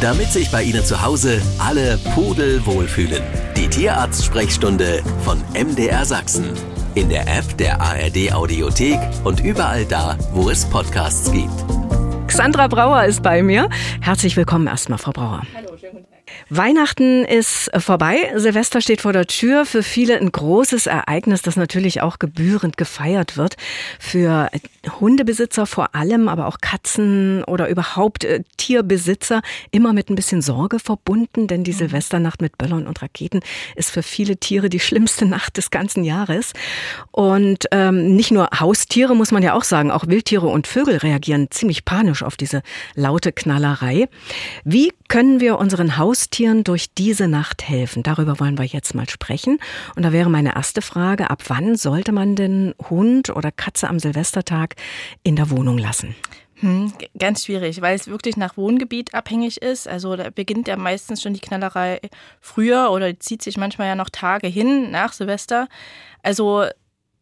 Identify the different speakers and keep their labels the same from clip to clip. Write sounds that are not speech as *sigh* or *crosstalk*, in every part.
Speaker 1: damit sich bei Ihnen zu Hause alle Pudel wohlfühlen. Die Tierarzt-Sprechstunde von MDR Sachsen. In der App der ARD Audiothek und überall da, wo es Podcasts gibt.
Speaker 2: Xandra Brauer ist bei mir. Herzlich willkommen erstmal, Frau Brauer. Hallo. Weihnachten ist vorbei, Silvester steht vor der Tür. Für viele ein großes Ereignis, das natürlich auch gebührend gefeiert wird. Für Hundebesitzer vor allem, aber auch Katzen oder überhaupt äh, Tierbesitzer immer mit ein bisschen Sorge verbunden, denn die mhm. Silvesternacht mit Böllern und Raketen ist für viele Tiere die schlimmste Nacht des ganzen Jahres. Und ähm, nicht nur Haustiere, muss man ja auch sagen, auch Wildtiere und Vögel reagieren ziemlich panisch auf diese laute Knallerei. Wie können wir unseren Haustieren durch diese Nacht helfen? Darüber wollen wir jetzt mal sprechen. Und da wäre meine erste Frage, ab wann sollte man den Hund oder Katze am Silvestertag in der Wohnung lassen?
Speaker 3: Hm, ganz schwierig, weil es wirklich nach Wohngebiet abhängig ist. Also da beginnt ja meistens schon die Knallerei früher oder zieht sich manchmal ja noch Tage hin nach Silvester. Also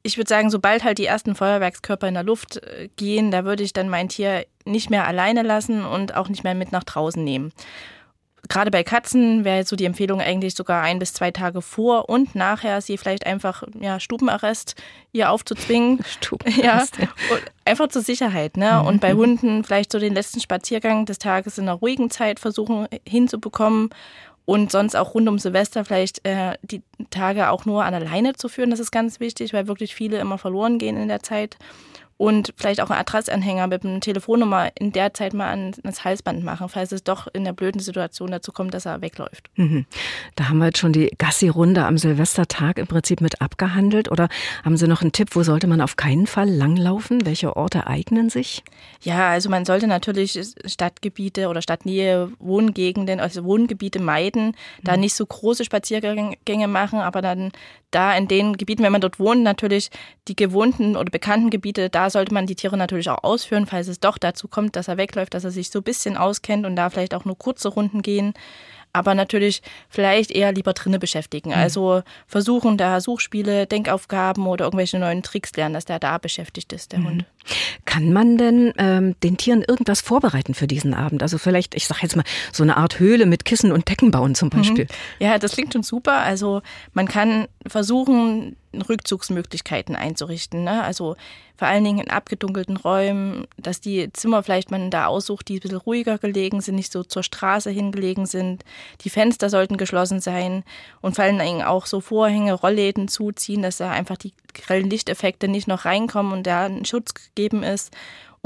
Speaker 3: ich würde sagen, sobald halt die ersten Feuerwerkskörper in der Luft äh, gehen, da würde ich dann mein Tier nicht mehr alleine lassen und auch nicht mehr mit nach draußen nehmen. Gerade bei Katzen wäre so die Empfehlung eigentlich sogar ein bis zwei Tage vor und nachher sie vielleicht einfach ja, Stubenarrest ihr aufzuzwingen. *laughs*
Speaker 2: Stubenarrest, ja.
Speaker 3: Einfach zur Sicherheit. Ne? Und bei Hunden vielleicht so den letzten Spaziergang des Tages in einer ruhigen Zeit versuchen hinzubekommen und sonst auch rund um Silvester vielleicht äh, die Tage auch nur an alleine zu führen. Das ist ganz wichtig, weil wirklich viele immer verloren gehen in der Zeit und vielleicht auch einen Adressanhänger mit einer Telefonnummer in der Zeit mal ans Halsband machen, falls es doch in der blöden Situation dazu kommt, dass er wegläuft. Mhm.
Speaker 2: Da haben wir jetzt schon die Gassi-Runde am Silvestertag im Prinzip mit abgehandelt. Oder haben Sie noch einen Tipp, wo sollte man auf keinen Fall langlaufen? Welche Orte eignen sich?
Speaker 3: Ja, also man sollte natürlich Stadtgebiete oder Stadtnähe, Wohngegenden, also Wohngebiete meiden, da mhm. nicht so große Spaziergänge machen, aber dann da in den Gebieten, wenn man dort wohnt, natürlich die gewohnten oder bekannten Gebiete, da sollte man die Tiere natürlich auch ausführen, falls es doch dazu kommt, dass er wegläuft, dass er sich so ein bisschen auskennt und da vielleicht auch nur kurze Runden gehen aber natürlich vielleicht eher lieber drinnen beschäftigen. Mhm. Also versuchen da Suchspiele, Denkaufgaben oder irgendwelche neuen Tricks lernen, dass der da beschäftigt ist, der mhm. Hund.
Speaker 2: Kann man denn ähm, den Tieren irgendwas vorbereiten für diesen Abend? Also vielleicht, ich sage jetzt mal, so eine Art Höhle mit Kissen und Decken bauen zum mhm. Beispiel.
Speaker 3: Mhm. Ja, das klingt schon super. Also man kann versuchen, Rückzugsmöglichkeiten einzurichten. Ne? Also vor allen Dingen in abgedunkelten Räumen, dass die Zimmer vielleicht man da aussucht, die ein bisschen ruhiger gelegen sind, nicht so zur Straße hingelegen sind. Die Fenster sollten geschlossen sein und vor allen Dingen auch so Vorhänge, Rollläden zuziehen, dass da einfach die grellen Lichteffekte nicht noch reinkommen und da ein Schutz gegeben ist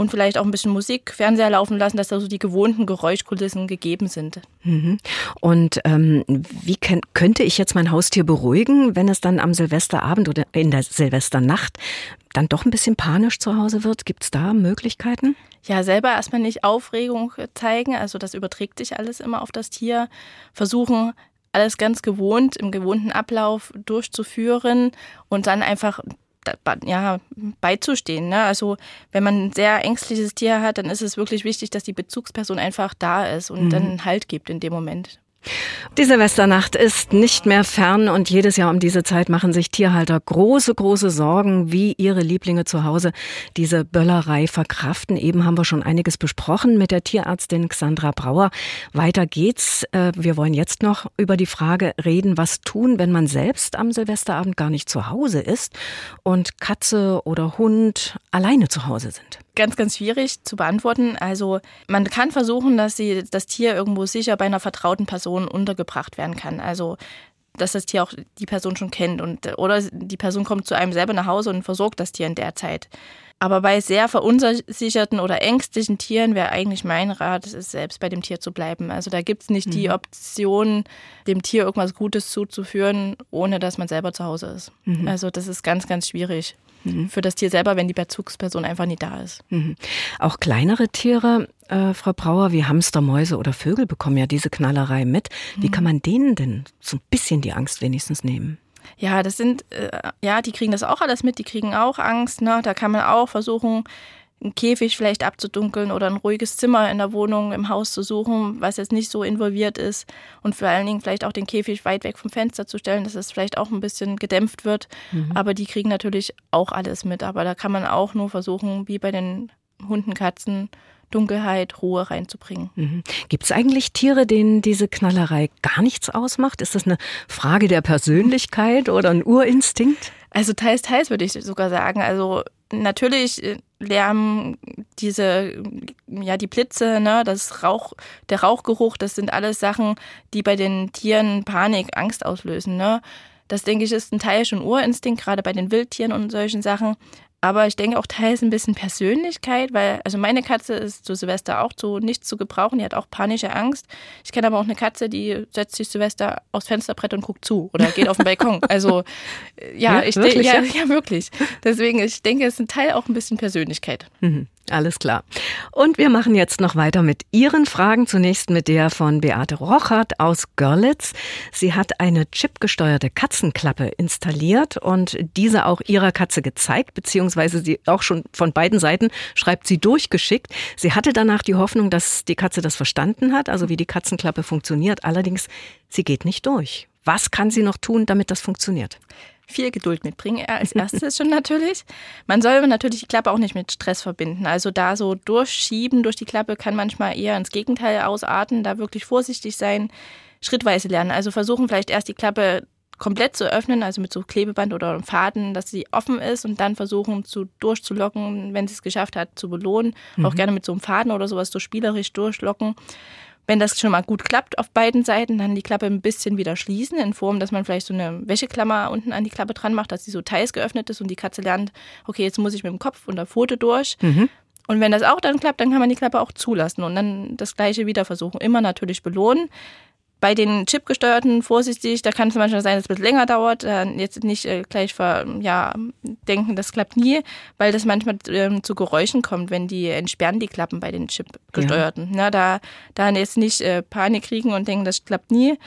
Speaker 3: und vielleicht auch ein bisschen Musik, Fernseher laufen lassen, dass da so die gewohnten Geräuschkulissen gegeben sind.
Speaker 2: Mhm. Und ähm, wie kann, könnte ich jetzt mein Haustier beruhigen, wenn es dann am Silvesterabend oder in der Silvesternacht dann doch ein bisschen panisch zu Hause wird? Gibt es da Möglichkeiten?
Speaker 3: Ja, selber erstmal nicht Aufregung zeigen, also das überträgt sich alles immer auf das Tier. Versuchen, alles ganz gewohnt, im gewohnten Ablauf durchzuführen und dann einfach ja, beizustehen. Ne? Also wenn man ein sehr ängstliches Tier hat, dann ist es wirklich wichtig, dass die Bezugsperson einfach da ist und mhm. dann Halt gibt in dem Moment.
Speaker 2: Die Silvesternacht ist nicht mehr fern und jedes Jahr um diese Zeit machen sich Tierhalter große, große Sorgen, wie ihre Lieblinge zu Hause diese Böllerei verkraften. Eben haben wir schon einiges besprochen mit der Tierärztin Xandra Brauer. Weiter geht's. Äh, wir wollen jetzt noch über die Frage reden, was tun, wenn man selbst am Silvesterabend gar nicht zu Hause ist und Katze oder Hund alleine zu Hause sind
Speaker 3: ganz, ganz schwierig zu beantworten. Also man kann versuchen, dass sie, das Tier irgendwo sicher bei einer vertrauten Person untergebracht werden kann. Also dass das Tier auch die Person schon kennt und oder die Person kommt zu einem selber nach Hause und versorgt das Tier in der Zeit. Aber bei sehr verunsicherten oder ängstlichen Tieren wäre eigentlich mein Rat, es ist selbst bei dem Tier zu bleiben. Also da gibt es nicht mhm. die Option, dem Tier irgendwas Gutes zuzuführen, ohne dass man selber zu Hause ist. Mhm. Also das ist ganz, ganz schwierig mhm. für das Tier selber, wenn die Bezugsperson einfach nicht da ist. Mhm.
Speaker 2: Auch kleinere Tiere, äh, Frau Brauer, wie Hamster, Mäuse oder Vögel bekommen ja diese Knallerei mit. Wie mhm. kann man denen denn so ein bisschen die Angst wenigstens nehmen?
Speaker 3: Ja, das sind, äh, ja, die kriegen das auch alles mit, die kriegen auch Angst. Ne? Da kann man auch versuchen, einen Käfig vielleicht abzudunkeln oder ein ruhiges Zimmer in der Wohnung, im Haus zu suchen, was jetzt nicht so involviert ist und vor allen Dingen vielleicht auch den Käfig weit weg vom Fenster zu stellen, dass es vielleicht auch ein bisschen gedämpft wird. Mhm. Aber die kriegen natürlich auch alles mit. Aber da kann man auch nur versuchen, wie bei den Hunden, Katzen, Dunkelheit, Ruhe reinzubringen.
Speaker 2: Mhm. Gibt es eigentlich Tiere, denen diese Knallerei gar nichts ausmacht? Ist das eine Frage der Persönlichkeit oder ein Urinstinkt?
Speaker 3: Also teils, teils würde ich sogar sagen. Also natürlich äh, Lärm, diese, ja, die Blitze, ne, das Rauch, der Rauchgeruch, das sind alles Sachen, die bei den Tieren Panik, Angst auslösen, ne. Das denke ich ist ein Teil schon Urinstinkt, gerade bei den Wildtieren und solchen Sachen. Aber ich denke auch teils ein bisschen Persönlichkeit, weil, also meine Katze ist zu Silvester auch zu nichts zu gebrauchen. Die hat auch panische Angst. Ich kenne aber auch eine Katze, die setzt sich Silvester aufs Fensterbrett und guckt zu oder geht auf den Balkon. *laughs* Also, ja, ja ich denke, ja, ja, wirklich. Deswegen, ich denke, es ist ein Teil auch ein bisschen Persönlichkeit.
Speaker 2: Mhm. Alles klar. Und wir machen jetzt noch weiter mit Ihren Fragen. Zunächst mit der von Beate Rochert aus Görlitz. Sie hat eine chipgesteuerte Katzenklappe installiert und diese auch ihrer Katze gezeigt, beziehungsweise sie auch schon von beiden Seiten schreibt sie durchgeschickt. Sie hatte danach die Hoffnung, dass die Katze das verstanden hat, also wie die Katzenklappe funktioniert. Allerdings, sie geht nicht durch. Was kann sie noch tun, damit das funktioniert?
Speaker 3: Viel Geduld mitbringen. Als *laughs* erstes schon natürlich. Man soll natürlich die Klappe auch nicht mit Stress verbinden. Also da so durchschieben durch die Klappe kann manchmal eher ins Gegenteil ausarten. Da wirklich vorsichtig sein, schrittweise lernen. Also versuchen vielleicht erst die Klappe komplett zu öffnen, also mit so Klebeband oder einem Faden, dass sie offen ist und dann versuchen zu durchzulocken, wenn sie es geschafft hat, zu belohnen. Mhm. Auch gerne mit so einem Faden oder sowas so spielerisch durchlocken. Wenn das schon mal gut klappt auf beiden Seiten, dann die Klappe ein bisschen wieder schließen, in Form, dass man vielleicht so eine Wäscheklammer unten an die Klappe dran macht, dass sie so teils geöffnet ist und die Katze lernt, okay, jetzt muss ich mit dem Kopf und der Pfote durch. Mhm. Und wenn das auch dann klappt, dann kann man die Klappe auch zulassen und dann das gleiche wieder versuchen. Immer natürlich belohnen. Bei den chipgesteuerten vorsichtig, da kann es manchmal sein, dass es ein bisschen länger dauert. Jetzt nicht äh, gleich ver, ja, denken, das klappt nie, weil das manchmal ähm, zu Geräuschen kommt, wenn die entsperren die Klappen bei den chipgesteuerten. Ja. Na, da, da jetzt nicht äh, Panik kriegen und denken, das klappt nie.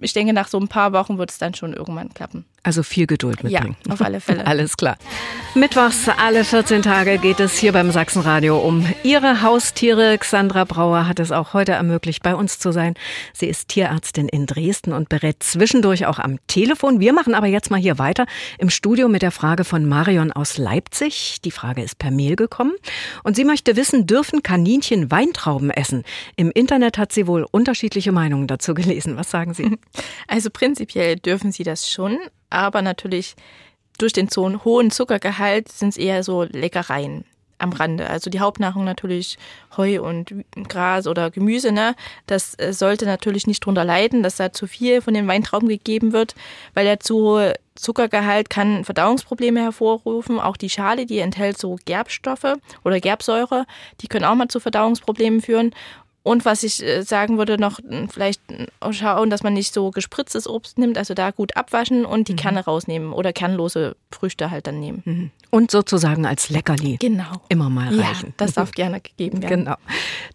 Speaker 3: Ich denke, nach so ein paar Wochen wird es dann schon irgendwann klappen.
Speaker 2: Also viel Geduld mitbringen.
Speaker 3: Ja, auf alle *laughs* Fälle.
Speaker 2: Alles klar. Mittwochs alle 14 Tage geht es hier beim Sachsenradio um Ihre Haustiere. Xandra Brauer hat es auch heute ermöglicht, bei uns zu sein. Sie ist Tierärztin in Dresden und berät zwischendurch auch am Telefon. Wir machen aber jetzt mal hier weiter im Studio mit der Frage von Marion aus Leipzig. Die Frage ist per Mail gekommen und sie möchte wissen, dürfen Kaninchen Weintrauben essen? Im Internet hat sie wohl unterschiedliche Meinungen dazu gelesen. Was sagen Sie?
Speaker 3: Also prinzipiell dürfen sie das schon aber natürlich durch den so hohen Zuckergehalt sind es eher so Leckereien am Rande. Also die Hauptnahrung natürlich Heu und Gras oder Gemüse. Ne? Das äh, sollte natürlich nicht drunter leiden, dass da zu viel von den Weintrauben gegeben wird, weil der zu hohe Zuckergehalt kann Verdauungsprobleme hervorrufen. Auch die Schale, die enthält so Gerbstoffe oder Gerbsäure, die können auch mal zu Verdauungsproblemen führen. Und was ich äh, sagen würde, noch vielleicht hm, schauen, dass man nicht so gespritztes Obst nimmt, also da gut abwaschen und die mhm. Kerne rausnehmen oder kernlose Früchte halt dann nehmen. Mhm.
Speaker 2: Und sozusagen als Leckerli.
Speaker 3: Genau.
Speaker 2: Immer mal reichen.
Speaker 3: Ja, das darf *laughs* gerne gegeben werden.
Speaker 2: Genau.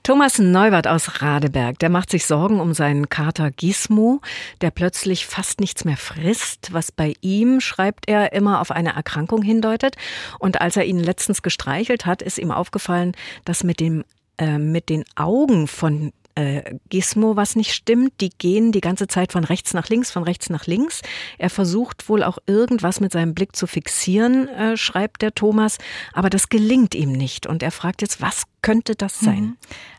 Speaker 2: Thomas Neubert aus Radeberg, der macht sich Sorgen um seinen Kater Gizmo, der plötzlich fast nichts mehr frisst, was bei ihm, schreibt er, immer auf eine Erkrankung hindeutet. Und als er ihn letztens gestreichelt hat, ist ihm aufgefallen, dass mit dem äh, mit den Augen von äh, Gizmo was nicht stimmt. Die gehen die ganze Zeit von rechts nach links, von rechts nach links. Er versucht wohl auch irgendwas mit seinem Blick zu fixieren, äh, schreibt der Thomas, aber das gelingt ihm nicht. Und er fragt jetzt, was könnte das sein? Mhm.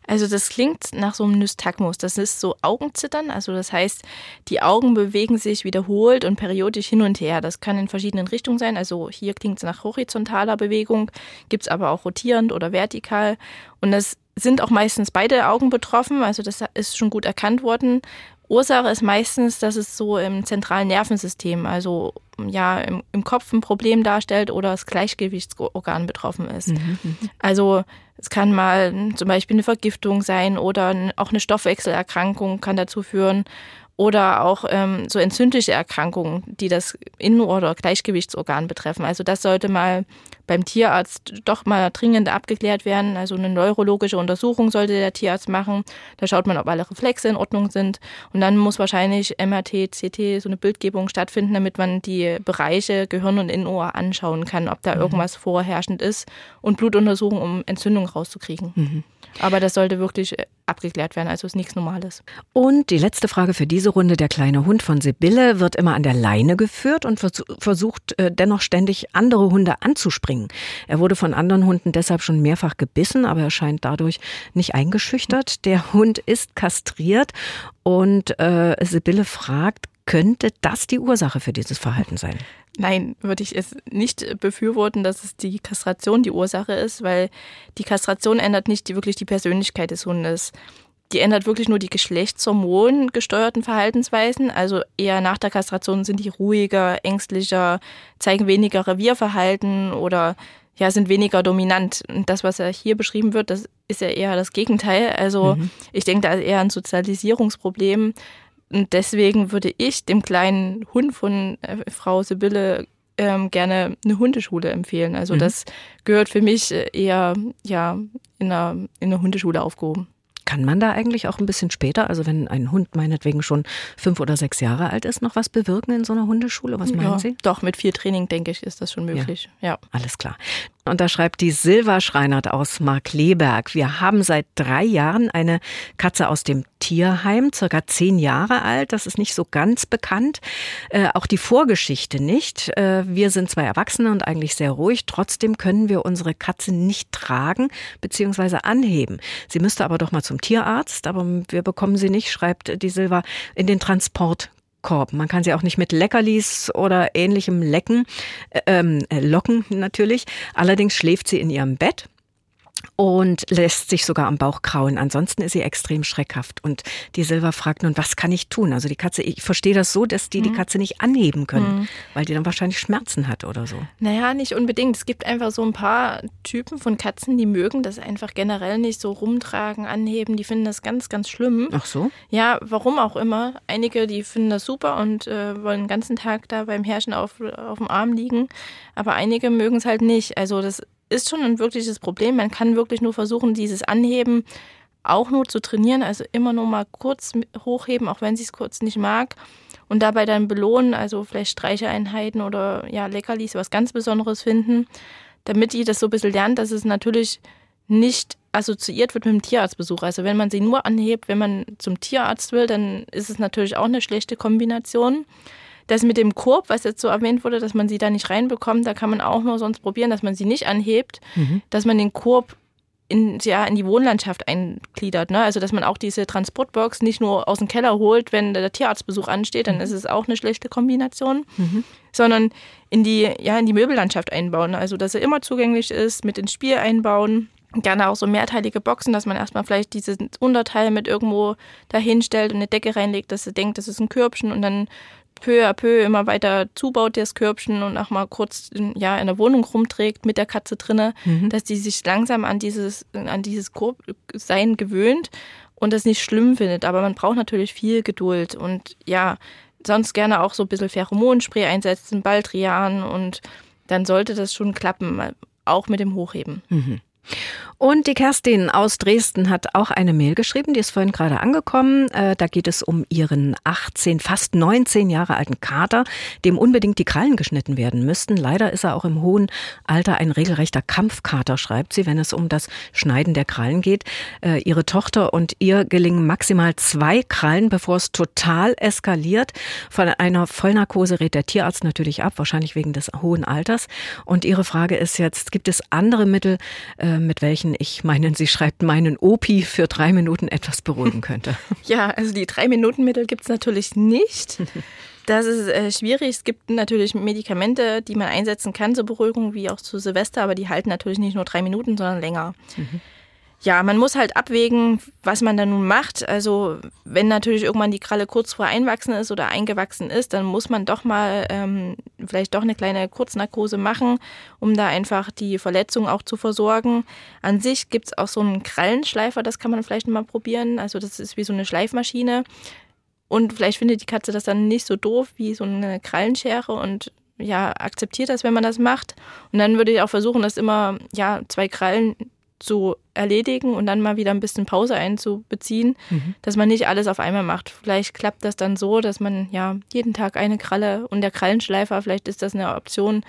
Speaker 3: Also das klingt nach so einem Nystagmus. Das ist so Augenzittern. Also das heißt, die Augen bewegen sich wiederholt und periodisch hin und her. Das kann in verschiedenen Richtungen sein. Also hier klingt es nach horizontaler Bewegung, gibt es aber auch rotierend oder vertikal. Und das sind auch meistens beide Augen betroffen. Also das ist schon gut erkannt worden. Ursache ist meistens, dass es so im zentralen Nervensystem, also ja, im, im Kopf ein Problem darstellt oder das Gleichgewichtsorgan betroffen ist. Mhm, mhm. also es kann mal zum Beispiel eine Vergiftung sein oder auch eine Stoffwechselerkrankung kann dazu führen oder auch ähm, so entzündliche Erkrankungen, die das Innen- oder Gleichgewichtsorgan betreffen. Also das sollte mal beim Tierarzt doch mal dringend abgeklärt werden. Also eine neurologische Untersuchung sollte der Tierarzt machen. Da schaut man, ob alle Reflexe in Ordnung sind. Und dann muss wahrscheinlich MRT, CT, so eine Bildgebung stattfinden, damit man die Bereiche Gehirn und Innenohr anschauen kann, ob da mhm. irgendwas vorherrschend ist und Blutuntersuchung, um Entzündung rauszukriegen. Mhm. Aber das sollte wirklich abgeklärt werden, also ist nichts Normales.
Speaker 2: Und die letzte Frage für diese Leserunde Der kleine Hund von Sibylle wird immer an der Leine geführt und versucht äh, dennoch ständig andere Hunde anzuspringen. Er wurde von anderen Hunden deshalb schon mehrfach gebissen, aber er scheint dadurch nicht eingeschüchtert. Der Hund ist kastriert und äh, Sibylle fragt, könnte das die Ursache für dieses Verhalten sein?
Speaker 3: Nein, würde ich es nicht befürworten, dass es die Kastration die Ursache ist, weil die Kastration ändert nicht die, wirklich die Persönlichkeit des Hundes. Die ändert wirklich nur die Geschlechtshormon gesteuerten Verhaltensweisen. Also eher nach der Kastration sind die ruhiger, ängstlicher, zeigen weniger Revierverhalten oder ja, sind weniger dominant. Und das, was ja hier beschrieben wird, das ist ja eher das Gegenteil. Also mhm. ich denke, da ist eher ein Sozialisierungsproblem, und deswegen würde ich dem kleinen Hund von äh, Frau Sibylle ähm, gerne eine Hundeschule empfehlen. Also mhm. das gehört für mich äh, eher ja, in, einer, in einer Hundeschule aufgehoben.
Speaker 2: Kann man da eigentlich auch ein bisschen später, also wenn ein Hund meinetwegen schon fünf oder sechs Jahre alt ist, noch was bewirken in so einer Hundeschule? Was meinen
Speaker 3: ja,
Speaker 2: Sie?
Speaker 3: Doch, mit viel Training, denke ich, ist das schon möglich. Ja. ja.
Speaker 2: Alles klar. Und da schreibt die Silva Schreinert aus Markleberg. Wir haben seit drei Jahren eine Katze aus dem Tierheim, circa zehn Jahre alt. Das ist nicht so ganz bekannt. Äh, auch die Vorgeschichte nicht. Äh, wir sind zwei Erwachsene und eigentlich sehr ruhig. Trotzdem können wir unsere Katze nicht tragen bzw. anheben. Sie müsste aber doch mal zum Tierarzt, aber wir bekommen sie nicht, schreibt die Silva, in den Transport Korb. Man kann sie auch nicht mit Leckerlis oder ähnlichem lecken, äh, ähm, äh, locken natürlich. Allerdings schläft sie in ihrem Bett und lässt sich sogar am Bauch krauen. Ansonsten ist sie extrem schreckhaft. Und die Silva fragt nun, was kann ich tun? Also die Katze, ich verstehe das so, dass die die mhm. Katze nicht anheben können, mhm. weil die dann wahrscheinlich Schmerzen hat oder so.
Speaker 3: Naja, nicht unbedingt. Es gibt einfach so ein paar Typen von Katzen, die mögen das einfach generell nicht so rumtragen, anheben. Die finden das ganz, ganz schlimm.
Speaker 2: Ach so?
Speaker 3: Ja, warum auch immer. Einige, die finden das super und äh, wollen den ganzen Tag da beim Herrschen auf, auf dem Arm liegen. Aber einige mögen es halt nicht. Also das ist schon ein wirkliches Problem. Man kann wirklich nur versuchen, dieses Anheben auch nur zu trainieren, also immer nur mal kurz hochheben, auch wenn sie es kurz nicht mag. Und dabei dann belohnen, also vielleicht Streicheeinheiten oder ja, Leckerlis, was ganz Besonderes finden, damit die das so ein bisschen lernt, dass es natürlich nicht assoziiert wird mit dem Tierarztbesuch. Also wenn man sie nur anhebt, wenn man zum Tierarzt will, dann ist es natürlich auch eine schlechte Kombination. Das mit dem Korb, was jetzt so erwähnt wurde, dass man sie da nicht reinbekommt, da kann man auch nur sonst probieren, dass man sie nicht anhebt, mhm. dass man den Korb in, ja, in die Wohnlandschaft eingliedert. Ne? Also dass man auch diese Transportbox nicht nur aus dem Keller holt, wenn der Tierarztbesuch ansteht, dann mhm. ist es auch eine schlechte Kombination, mhm. sondern in die, ja, in die Möbellandschaft einbauen. Also dass er immer zugänglich ist, mit ins Spiel einbauen. Gerne auch so mehrteilige Boxen, dass man erstmal vielleicht dieses Unterteil mit irgendwo dahin stellt und eine Decke reinlegt, dass er denkt, das ist ein Körbchen und dann peu à peu immer weiter zubaut, das Körbchen und auch mal kurz in, ja, in der Wohnung rumträgt mit der Katze drinne, mhm. dass die sich langsam an dieses, an dieses Sein gewöhnt und das nicht schlimm findet. Aber man braucht natürlich viel Geduld und ja, sonst gerne auch so ein bisschen Pheromonspray einsetzen, Baldrian und dann sollte das schon klappen, auch mit dem Hochheben.
Speaker 2: Mhm. Und die Kerstin aus Dresden hat auch eine Mail geschrieben, die ist vorhin gerade angekommen. Äh, da geht es um ihren 18, fast 19 Jahre alten Kater, dem unbedingt die Krallen geschnitten werden müssten. Leider ist er auch im hohen Alter ein regelrechter Kampfkater, schreibt sie, wenn es um das Schneiden der Krallen geht. Äh, ihre Tochter und ihr gelingen maximal zwei Krallen, bevor es total eskaliert. Von einer Vollnarkose rät der Tierarzt natürlich ab, wahrscheinlich wegen des hohen Alters. Und ihre Frage ist jetzt, gibt es andere Mittel, äh, mit welchen sprechen. Ich meine, sie schreibt meinen Opi für drei Minuten etwas beruhigen könnte. *laughs*
Speaker 3: Ja, also die drei Minuten Mittel gibt es natürlich nicht. Das ist äh, schwierig. Es gibt natürlich Medikamente, die man einsetzen kann zur Beruhigung, wie auch zu Silvester, aber die halten natürlich nicht nur drei Minuten, sondern länger. Mhm ja, man muss halt abwägen, was man da nun macht. Also wenn natürlich irgendwann die Kralle kurz vor einwachsen ist oder eingewachsen ist, dann muss man doch mal ähm, vielleicht doch eine kleine Kurznarkose machen, um da einfach die Verletzung auch zu versorgen. An sich gibt's auch so einen Krallenschleifer, das kann man vielleicht mal probieren. Also das ist wie so eine Schleifmaschine. Und vielleicht findet die Katze das dann nicht so doof wie so eine Krallenschere und ja, akzeptiert das, wenn man das macht. Und dann würde ich auch versuchen, dass immer ja zwei Krallen zu erledigen und dann mal wieder ein bisschen Pause einzubeziehen, mhm. dass man nicht alles auf einmal macht. Vielleicht klappt das dann so, dass man ja jeden Tag eine Kralle und der Krallenschleifer, vielleicht ist das eine Option,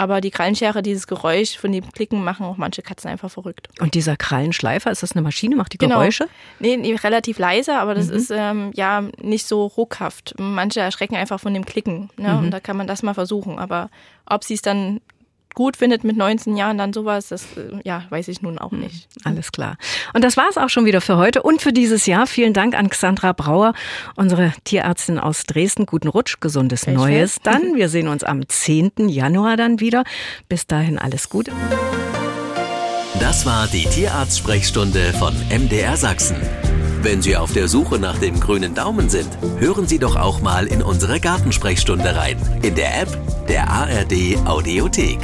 Speaker 3: Aber die Krallenschere, dieses Geräusch von dem Klicken, machen auch manche Katzen einfach verrückt.
Speaker 2: Und dieser Krallenschleifer, ist das eine Maschine? Macht die genau. Geräusche?
Speaker 3: Nee, nee, relativ leise, aber das mhm. ist ähm, ja nicht so ruckhaft. Manche erschrecken einfach von dem Klicken. Ne? Mhm. Und da kann man das mal versuchen. Aber ob sie es dann gut findet mit 19 Jahren dann sowas, das äh, ja, weiß ich nun auch nicht.
Speaker 2: Alles klar. Und das war es auch schon wieder für heute und für dieses Jahr. Vielen Dank an Xandra Brauer, unsere Tierärztin aus Dresden. Guten Rutsch, gesundes Welch Neues *laughs* dann. Wir sehen uns am 10. Januar dann wieder. Bis dahin alles Gute.
Speaker 1: Das war die Tierarzt-Sprechstunde von MDR Sachsen. Wenn Sie auf der Suche nach dem grünen Daumen sind, hören Sie doch auch mal in unsere Gartensprechstunde rein. In der App der ARD Audiothek.